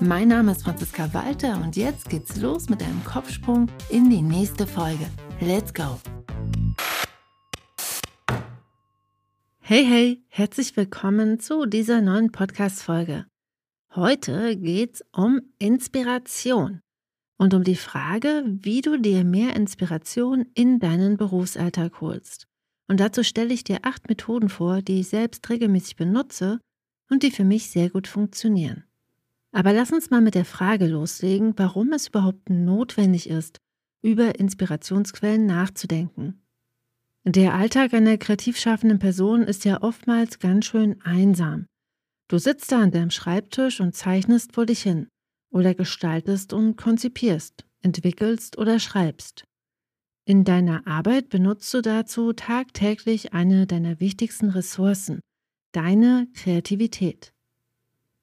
Mein Name ist Franziska Walter und jetzt geht's los mit einem Kopfsprung in die nächste Folge. Let's go! Hey, hey, herzlich willkommen zu dieser neuen Podcast-Folge. Heute geht's um Inspiration und um die Frage, wie du dir mehr Inspiration in deinen Berufsalltag holst. Und dazu stelle ich dir acht Methoden vor, die ich selbst regelmäßig benutze und die für mich sehr gut funktionieren. Aber lass uns mal mit der Frage loslegen, warum es überhaupt notwendig ist, über Inspirationsquellen nachzudenken. Der Alltag einer kreativ schaffenden Person ist ja oftmals ganz schön einsam. Du sitzt da an deinem Schreibtisch und zeichnest vor dich hin oder gestaltest und konzipierst, entwickelst oder schreibst. In deiner Arbeit benutzt du dazu tagtäglich eine deiner wichtigsten Ressourcen, deine Kreativität.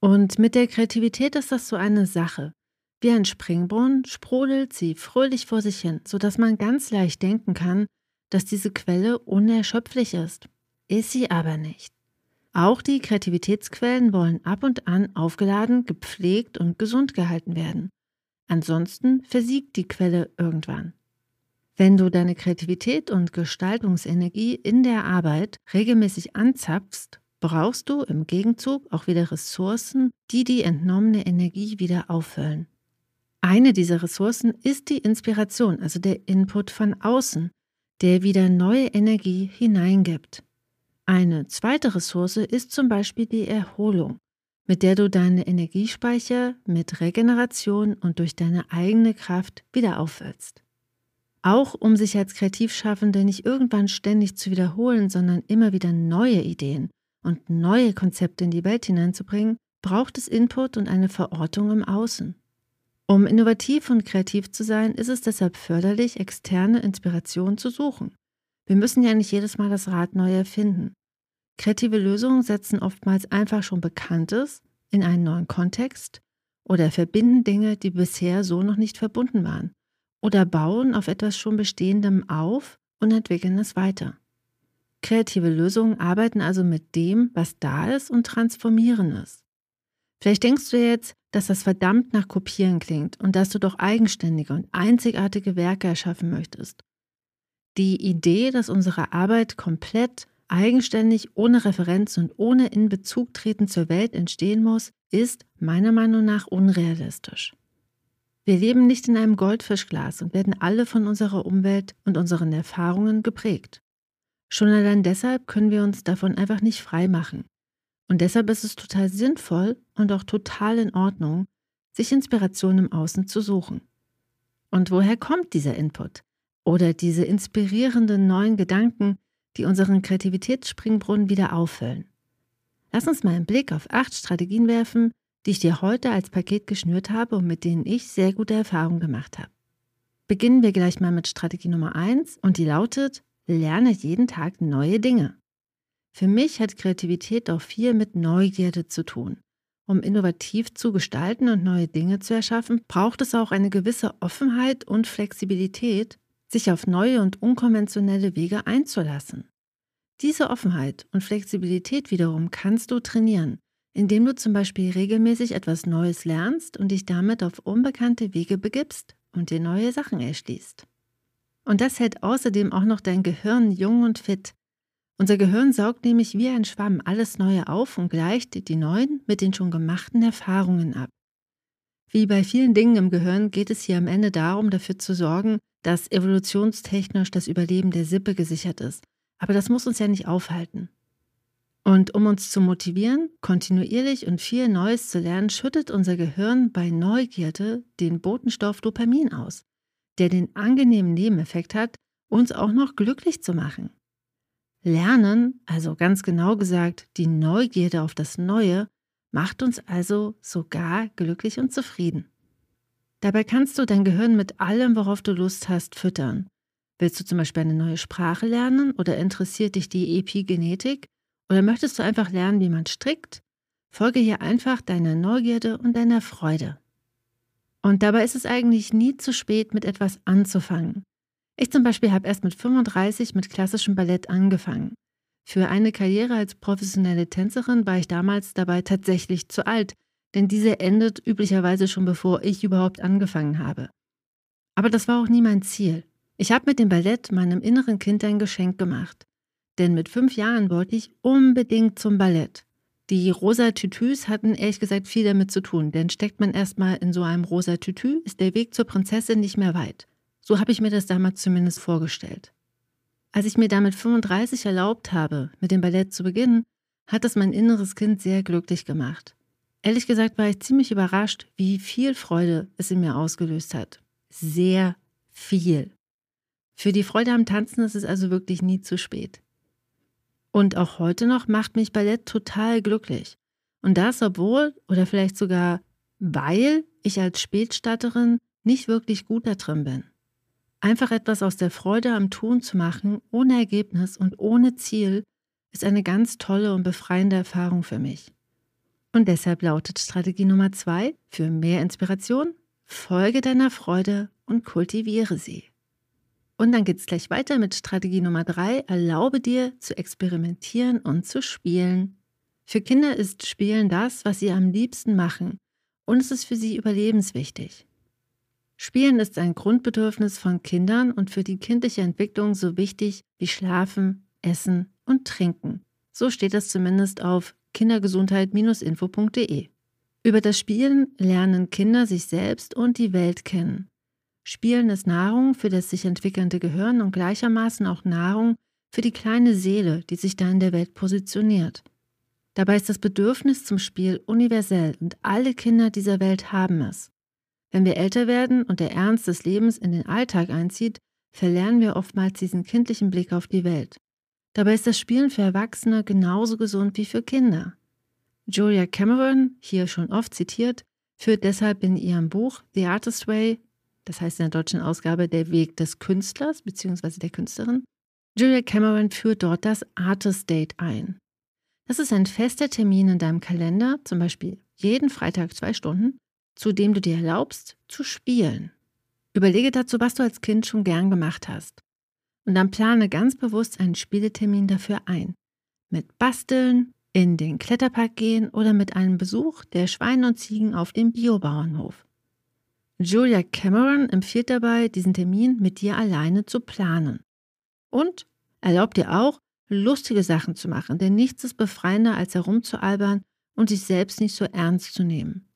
Und mit der Kreativität ist das so eine Sache. Wie ein Springbrunnen sprudelt sie fröhlich vor sich hin, sodass man ganz leicht denken kann, dass diese Quelle unerschöpflich ist. Ist sie aber nicht. Auch die Kreativitätsquellen wollen ab und an aufgeladen, gepflegt und gesund gehalten werden. Ansonsten versiegt die Quelle irgendwann. Wenn du deine Kreativität und Gestaltungsenergie in der Arbeit regelmäßig anzapfst, brauchst du im Gegenzug auch wieder Ressourcen, die die entnommene Energie wieder auffüllen. Eine dieser Ressourcen ist die Inspiration, also der Input von außen, der wieder neue Energie hineingibt. Eine zweite Ressource ist zum Beispiel die Erholung, mit der du deine Energiespeicher mit Regeneration und durch deine eigene Kraft wieder auffüllst. Auch um sich als Kreativschaffende nicht irgendwann ständig zu wiederholen, sondern immer wieder neue Ideen und neue Konzepte in die Welt hineinzubringen, braucht es Input und eine Verortung im Außen. Um innovativ und kreativ zu sein, ist es deshalb förderlich, externe Inspiration zu suchen. Wir müssen ja nicht jedes Mal das Rad neu erfinden. Kreative Lösungen setzen oftmals einfach schon Bekanntes in einen neuen Kontext oder verbinden Dinge, die bisher so noch nicht verbunden waren oder bauen auf etwas schon Bestehendem auf und entwickeln es weiter. Kreative Lösungen arbeiten also mit dem, was da ist und transformieren es. Vielleicht denkst du jetzt, dass das verdammt nach Kopieren klingt und dass du doch eigenständige und einzigartige Werke erschaffen möchtest. Die Idee, dass unsere Arbeit komplett eigenständig, ohne Referenz und ohne in Bezug treten zur Welt entstehen muss, ist meiner Meinung nach unrealistisch. Wir leben nicht in einem Goldfischglas und werden alle von unserer Umwelt und unseren Erfahrungen geprägt. Schon allein deshalb können wir uns davon einfach nicht frei machen. Und deshalb ist es total sinnvoll und auch total in Ordnung, sich Inspiration im Außen zu suchen. Und woher kommt dieser Input? Oder diese inspirierenden neuen Gedanken, die unseren Kreativitätsspringbrunnen wieder auffüllen? Lass uns mal einen Blick auf acht Strategien werfen, die ich dir heute als Paket geschnürt habe und mit denen ich sehr gute Erfahrungen gemacht habe. Beginnen wir gleich mal mit Strategie Nummer eins und die lautet, lerne jeden Tag neue Dinge. Für mich hat Kreativität auch viel mit Neugierde zu tun. Um innovativ zu gestalten und neue Dinge zu erschaffen, braucht es auch eine gewisse Offenheit und Flexibilität, sich auf neue und unkonventionelle Wege einzulassen. Diese Offenheit und Flexibilität wiederum kannst du trainieren, indem du zum Beispiel regelmäßig etwas Neues lernst und dich damit auf unbekannte Wege begibst und dir neue Sachen erschließt. Und das hält außerdem auch noch dein Gehirn jung und fit, unser Gehirn saugt nämlich wie ein Schwamm alles Neue auf und gleicht die neuen mit den schon gemachten Erfahrungen ab. Wie bei vielen Dingen im Gehirn geht es hier am Ende darum, dafür zu sorgen, dass evolutionstechnisch das Überleben der Sippe gesichert ist. Aber das muss uns ja nicht aufhalten. Und um uns zu motivieren, kontinuierlich und viel Neues zu lernen, schüttet unser Gehirn bei Neugierde den Botenstoff Dopamin aus, der den angenehmen Nebeneffekt hat, uns auch noch glücklich zu machen. Lernen, also ganz genau gesagt, die Neugierde auf das Neue, macht uns also sogar glücklich und zufrieden. Dabei kannst du dein Gehirn mit allem, worauf du Lust hast, füttern. Willst du zum Beispiel eine neue Sprache lernen oder interessiert dich die Epigenetik? Oder möchtest du einfach lernen, wie man strickt? Folge hier einfach deiner Neugierde und deiner Freude. Und dabei ist es eigentlich nie zu spät, mit etwas anzufangen. Ich zum Beispiel habe erst mit 35 mit klassischem Ballett angefangen. Für eine Karriere als professionelle Tänzerin war ich damals dabei tatsächlich zu alt, denn diese endet üblicherweise schon bevor ich überhaupt angefangen habe. Aber das war auch nie mein Ziel. Ich habe mit dem Ballett meinem inneren Kind ein Geschenk gemacht. Denn mit fünf Jahren wollte ich unbedingt zum Ballett. Die rosa Tütüs hatten ehrlich gesagt viel damit zu tun, denn steckt man erstmal in so einem rosa Tütü, ist der Weg zur Prinzessin nicht mehr weit. So habe ich mir das damals zumindest vorgestellt. Als ich mir damit 35 erlaubt habe, mit dem Ballett zu beginnen, hat es mein inneres Kind sehr glücklich gemacht. Ehrlich gesagt war ich ziemlich überrascht, wie viel Freude es in mir ausgelöst hat. Sehr viel. Für die Freude am Tanzen ist es also wirklich nie zu spät. Und auch heute noch macht mich Ballett total glücklich. Und das, obwohl oder vielleicht sogar weil ich als Spätstatterin nicht wirklich gut da drin bin. Einfach etwas aus der Freude am Tun zu machen, ohne Ergebnis und ohne Ziel, ist eine ganz tolle und befreiende Erfahrung für mich. Und deshalb lautet Strategie Nummer zwei für mehr Inspiration, folge deiner Freude und kultiviere sie. Und dann geht es gleich weiter mit Strategie Nummer drei. Erlaube dir zu experimentieren und zu spielen. Für Kinder ist Spielen das, was sie am liebsten machen. Und es ist für sie überlebenswichtig. Spielen ist ein Grundbedürfnis von Kindern und für die kindliche Entwicklung so wichtig wie Schlafen, Essen und Trinken. So steht es zumindest auf kindergesundheit-info.de. Über das Spielen lernen Kinder sich selbst und die Welt kennen. Spielen ist Nahrung für das sich entwickelnde Gehirn und gleichermaßen auch Nahrung für die kleine Seele, die sich da in der Welt positioniert. Dabei ist das Bedürfnis zum Spiel universell und alle Kinder dieser Welt haben es. Wenn wir älter werden und der Ernst des Lebens in den Alltag einzieht, verlernen wir oftmals diesen kindlichen Blick auf die Welt. Dabei ist das Spielen für Erwachsene genauso gesund wie für Kinder. Julia Cameron, hier schon oft zitiert, führt deshalb in ihrem Buch The Artist Way das heißt in der deutschen Ausgabe Der Weg des Künstlers bzw. der Künstlerin. Julia Cameron führt dort das Artist Date ein. Das ist ein fester Termin in deinem Kalender, zum Beispiel jeden Freitag zwei Stunden, zu dem du dir erlaubst, zu spielen. Überlege dazu, was du als Kind schon gern gemacht hast. Und dann plane ganz bewusst einen Spieletermin dafür ein. Mit Basteln, in den Kletterpark gehen oder mit einem Besuch der Schweine und Ziegen auf dem Biobauernhof. Julia Cameron empfiehlt dabei, diesen Termin mit dir alleine zu planen. Und erlaubt dir auch, lustige Sachen zu machen, denn nichts ist befreiender, als herumzualbern und sich selbst nicht so ernst zu nehmen.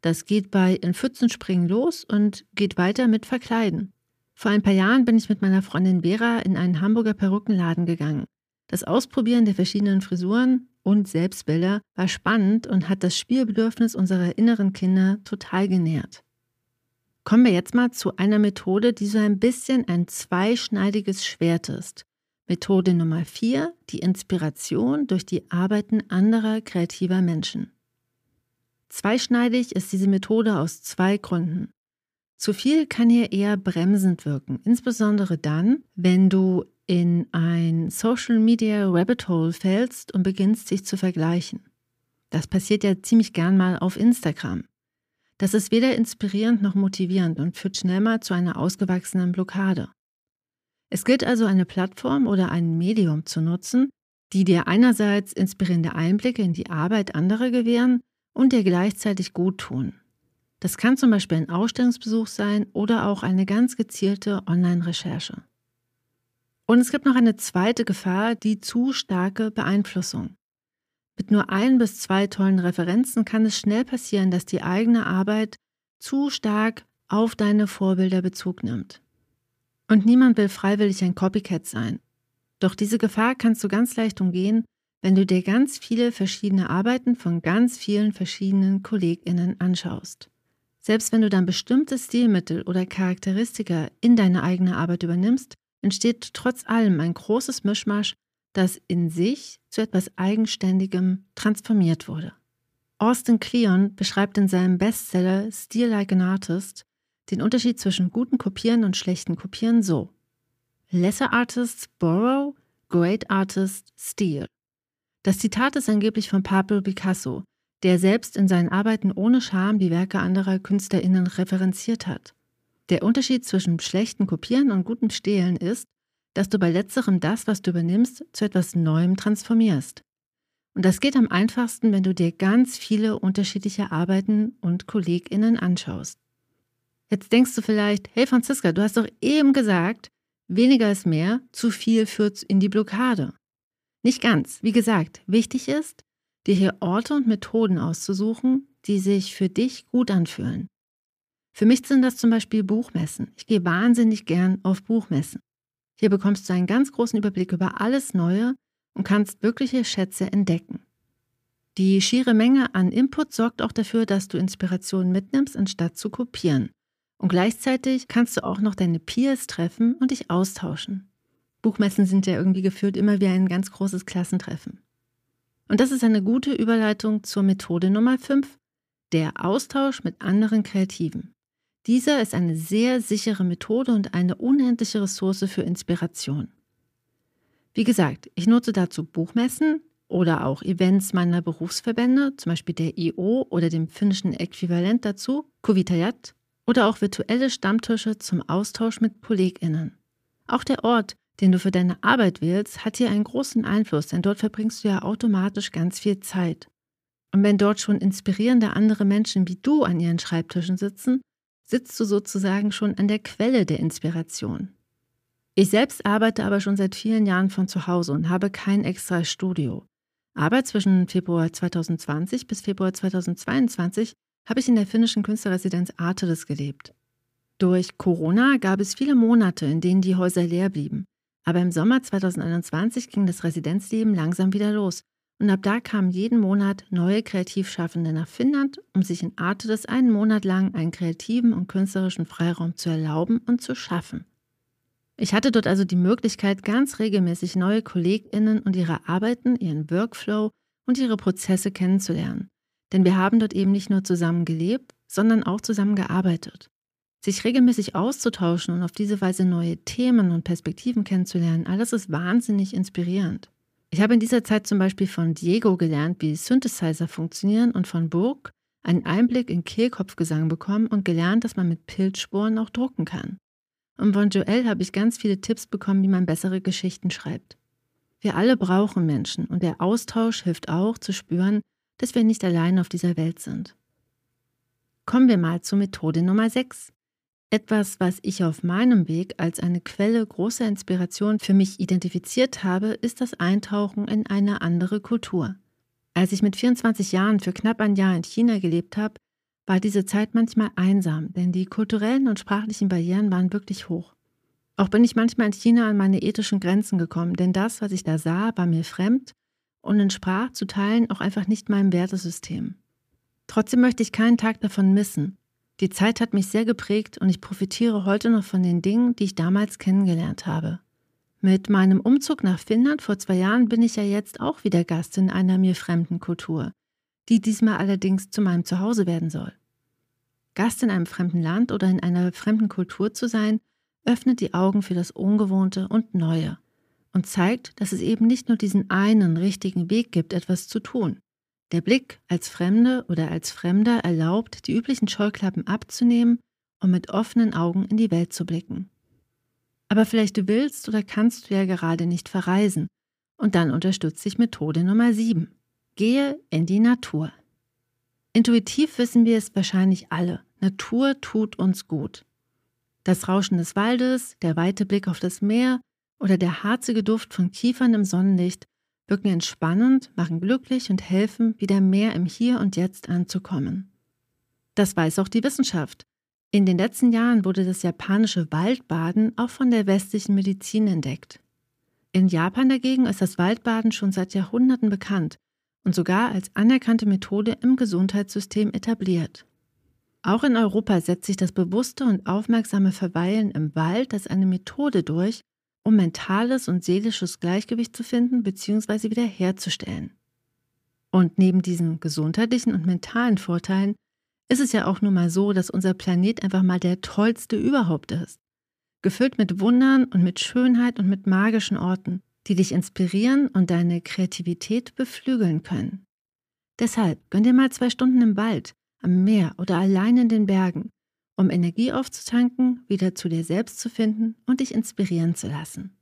Das geht bei in Pfützen springen los und geht weiter mit Verkleiden. Vor ein paar Jahren bin ich mit meiner Freundin Vera in einen Hamburger Perückenladen gegangen. Das Ausprobieren der verschiedenen Frisuren und Selbstbilder war spannend und hat das Spielbedürfnis unserer inneren Kinder total genährt. Kommen wir jetzt mal zu einer Methode, die so ein bisschen ein zweischneidiges Schwert ist. Methode Nummer 4, die Inspiration durch die Arbeiten anderer kreativer Menschen. Zweischneidig ist diese Methode aus zwei Gründen. Zu viel kann hier eher bremsend wirken, insbesondere dann, wenn du in ein Social Media Rabbit Hole fällst und beginnst dich zu vergleichen. Das passiert ja ziemlich gern mal auf Instagram. Das ist weder inspirierend noch motivierend und führt schnell mal zu einer ausgewachsenen Blockade. Es gilt also eine Plattform oder ein Medium zu nutzen, die dir einerseits inspirierende Einblicke in die Arbeit anderer gewähren und dir gleichzeitig gut tun. Das kann zum Beispiel ein Ausstellungsbesuch sein oder auch eine ganz gezielte Online-Recherche. Und es gibt noch eine zweite Gefahr, die zu starke Beeinflussung. Mit nur ein bis zwei tollen Referenzen kann es schnell passieren, dass die eigene Arbeit zu stark auf deine Vorbilder Bezug nimmt. Und niemand will freiwillig ein Copycat sein. Doch diese Gefahr kannst du ganz leicht umgehen, wenn du dir ganz viele verschiedene Arbeiten von ganz vielen verschiedenen KollegInnen anschaust. Selbst wenn du dann bestimmte Stilmittel oder Charakteristika in deine eigene Arbeit übernimmst, entsteht trotz allem ein großes Mischmasch das in sich zu etwas Eigenständigem transformiert wurde. Austin Kleon beschreibt in seinem Bestseller Steal Like an Artist den Unterschied zwischen guten Kopieren und schlechten Kopieren so. Lesser Artists borrow, great artists steal. Das Zitat ist angeblich von Pablo Picasso, der selbst in seinen Arbeiten ohne Scham die Werke anderer KünstlerInnen referenziert hat. Der Unterschied zwischen schlechten Kopieren und gutem Stehlen ist, dass du bei letzterem das, was du übernimmst, zu etwas Neuem transformierst. Und das geht am einfachsten, wenn du dir ganz viele unterschiedliche Arbeiten und KollegInnen anschaust. Jetzt denkst du vielleicht, hey Franziska, du hast doch eben gesagt, weniger ist mehr, zu viel führt in die Blockade. Nicht ganz. Wie gesagt, wichtig ist, dir hier Orte und Methoden auszusuchen, die sich für dich gut anfühlen. Für mich sind das zum Beispiel Buchmessen. Ich gehe wahnsinnig gern auf Buchmessen. Hier bekommst du einen ganz großen Überblick über alles Neue und kannst wirkliche Schätze entdecken. Die schiere Menge an Input sorgt auch dafür, dass du Inspirationen mitnimmst, anstatt zu kopieren. Und gleichzeitig kannst du auch noch deine Peers treffen und dich austauschen. Buchmessen sind ja irgendwie gefühlt immer wie ein ganz großes Klassentreffen. Und das ist eine gute Überleitung zur Methode Nummer 5, der Austausch mit anderen Kreativen. Dieser ist eine sehr sichere Methode und eine unendliche Ressource für Inspiration. Wie gesagt, ich nutze dazu Buchmessen oder auch Events meiner Berufsverbände, zum Beispiel der IO oder dem finnischen Äquivalent dazu, Kuvitajat, oder auch virtuelle Stammtische zum Austausch mit KollegInnen. Auch der Ort, den du für deine Arbeit wählst, hat hier einen großen Einfluss, denn dort verbringst du ja automatisch ganz viel Zeit. Und wenn dort schon inspirierende andere Menschen wie du an ihren Schreibtischen sitzen, sitzt du sozusagen schon an der Quelle der Inspiration. Ich selbst arbeite aber schon seit vielen Jahren von zu Hause und habe kein extra Studio. Aber zwischen Februar 2020 bis Februar 2022 habe ich in der finnischen Künstlerresidenz Arteris gelebt. Durch Corona gab es viele Monate, in denen die Häuser leer blieben. Aber im Sommer 2021 ging das Residenzleben langsam wieder los. Und ab da kamen jeden Monat neue Kreativschaffende nach Finnland, um sich in Arteris einen Monat lang einen kreativen und künstlerischen Freiraum zu erlauben und zu schaffen. Ich hatte dort also die Möglichkeit, ganz regelmäßig neue KollegInnen und ihre Arbeiten, ihren Workflow und ihre Prozesse kennenzulernen. Denn wir haben dort eben nicht nur zusammen gelebt, sondern auch zusammen gearbeitet. Sich regelmäßig auszutauschen und auf diese Weise neue Themen und Perspektiven kennenzulernen, alles ist wahnsinnig inspirierend. Ich habe in dieser Zeit zum Beispiel von Diego gelernt, wie Synthesizer funktionieren und von Burg einen Einblick in Kehlkopfgesang bekommen und gelernt, dass man mit Pilzsporen auch drucken kann. Und von Joel habe ich ganz viele Tipps bekommen, wie man bessere Geschichten schreibt. Wir alle brauchen Menschen und der Austausch hilft auch zu spüren, dass wir nicht allein auf dieser Welt sind. Kommen wir mal zur Methode Nummer 6. Etwas, was ich auf meinem Weg als eine Quelle großer Inspiration für mich identifiziert habe, ist das Eintauchen in eine andere Kultur. Als ich mit 24 Jahren für knapp ein Jahr in China gelebt habe, war diese Zeit manchmal einsam, denn die kulturellen und sprachlichen Barrieren waren wirklich hoch. Auch bin ich manchmal in China an meine ethischen Grenzen gekommen, denn das, was ich da sah, war mir fremd und entsprach zu Teilen auch einfach nicht meinem Wertesystem. Trotzdem möchte ich keinen Tag davon missen. Die Zeit hat mich sehr geprägt und ich profitiere heute noch von den Dingen, die ich damals kennengelernt habe. Mit meinem Umzug nach Finnland vor zwei Jahren bin ich ja jetzt auch wieder Gast in einer mir fremden Kultur die diesmal allerdings zu meinem Zuhause werden soll. Gast in einem fremden Land oder in einer fremden Kultur zu sein, öffnet die Augen für das Ungewohnte und Neue und zeigt, dass es eben nicht nur diesen einen richtigen Weg gibt, etwas zu tun. Der Blick als Fremde oder als Fremder erlaubt, die üblichen Scheuklappen abzunehmen und mit offenen Augen in die Welt zu blicken. Aber vielleicht du willst oder kannst du ja gerade nicht verreisen. Und dann unterstütze ich Methode Nummer 7. Gehe in die Natur. Intuitiv wissen wir es wahrscheinlich alle. Natur tut uns gut. Das Rauschen des Waldes, der weite Blick auf das Meer oder der harzige Duft von Kiefern im Sonnenlicht wirken entspannend, machen glücklich und helfen, wieder mehr im Hier und Jetzt anzukommen. Das weiß auch die Wissenschaft. In den letzten Jahren wurde das japanische Waldbaden auch von der westlichen Medizin entdeckt. In Japan dagegen ist das Waldbaden schon seit Jahrhunderten bekannt und sogar als anerkannte Methode im Gesundheitssystem etabliert. Auch in Europa setzt sich das bewusste und aufmerksame Verweilen im Wald als eine Methode durch, um mentales und seelisches Gleichgewicht zu finden bzw. wiederherzustellen. Und neben diesen gesundheitlichen und mentalen Vorteilen ist es ja auch nun mal so, dass unser Planet einfach mal der tollste überhaupt ist. gefüllt mit Wundern und mit Schönheit und mit magischen Orten, die dich inspirieren und deine Kreativität beflügeln können. Deshalb gönn dir mal zwei Stunden im Wald, am Meer oder allein in den Bergen, um Energie aufzutanken, wieder zu dir selbst zu finden und dich inspirieren zu lassen.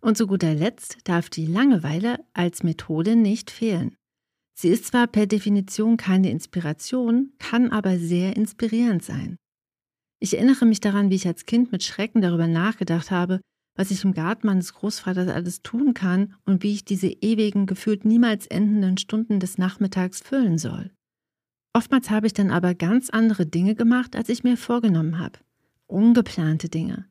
Und zu guter Letzt darf die Langeweile als Methode nicht fehlen. Sie ist zwar per Definition keine Inspiration, kann aber sehr inspirierend sein. Ich erinnere mich daran, wie ich als Kind mit Schrecken darüber nachgedacht habe, was ich im Garten meines Großvaters alles tun kann und wie ich diese ewigen, gefühlt niemals endenden Stunden des Nachmittags füllen soll. Oftmals habe ich dann aber ganz andere Dinge gemacht, als ich mir vorgenommen habe. Ungeplante Dinge,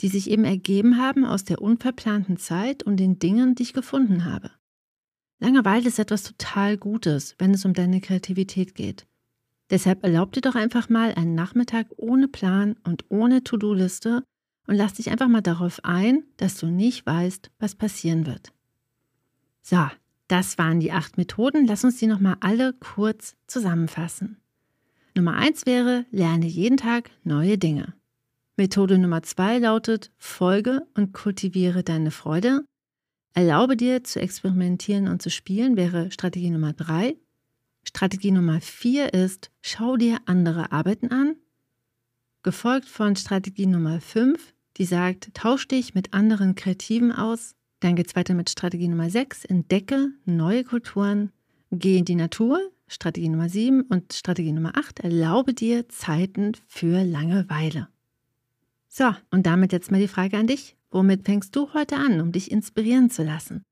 die sich eben ergeben haben aus der unverplanten Zeit und den Dingen, die ich gefunden habe. Langeweile ist etwas total Gutes, wenn es um deine Kreativität geht. Deshalb erlaub dir doch einfach mal einen Nachmittag ohne Plan und ohne To-Do-Liste und lass dich einfach mal darauf ein, dass du nicht weißt, was passieren wird. So, das waren die acht Methoden. Lass uns die nochmal alle kurz zusammenfassen. Nummer eins wäre, lerne jeden Tag neue Dinge. Methode Nummer zwei lautet, folge und kultiviere deine Freude. Erlaube dir zu experimentieren und zu spielen wäre Strategie Nummer drei. Strategie Nummer vier ist, schau dir andere Arbeiten an. Gefolgt von Strategie Nummer fünf, die sagt, tausch dich mit anderen Kreativen aus. Dann geht es weiter mit Strategie Nummer 6, entdecke neue Kulturen, geh in die Natur, Strategie Nummer 7 und Strategie Nummer 8, erlaube dir Zeiten für Langeweile. So, und damit jetzt mal die Frage an dich. Womit fängst du heute an, um dich inspirieren zu lassen?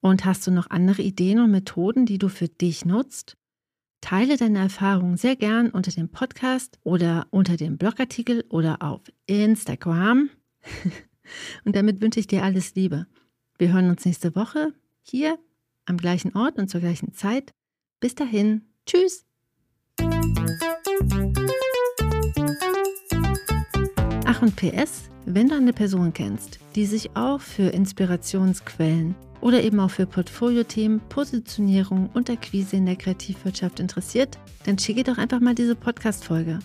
Und hast du noch andere Ideen und Methoden, die du für dich nutzt? Teile deine Erfahrungen sehr gern unter dem Podcast oder unter dem Blogartikel oder auf Instagram. und damit wünsche ich dir alles Liebe. Wir hören uns nächste Woche hier am gleichen Ort und zur gleichen Zeit. Bis dahin, tschüss. Ach und PS, wenn du eine Person kennst, die sich auch für Inspirationsquellen oder eben auch für Portfoliothemen, Positionierung und Akquise in der Kreativwirtschaft interessiert, dann schicke doch einfach mal diese Podcast-Folge.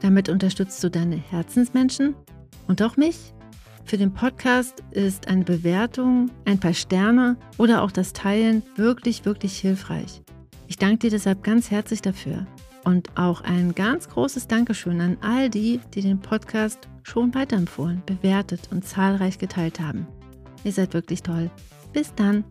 Damit unterstützt du deine Herzensmenschen und auch mich. Für den Podcast ist eine Bewertung, ein paar Sterne oder auch das Teilen wirklich, wirklich hilfreich. Ich danke dir deshalb ganz herzlich dafür. Und auch ein ganz großes Dankeschön an all die, die den Podcast schon weiterempfohlen, bewertet und zahlreich geteilt haben. Ihr seid wirklich toll. Bis dann.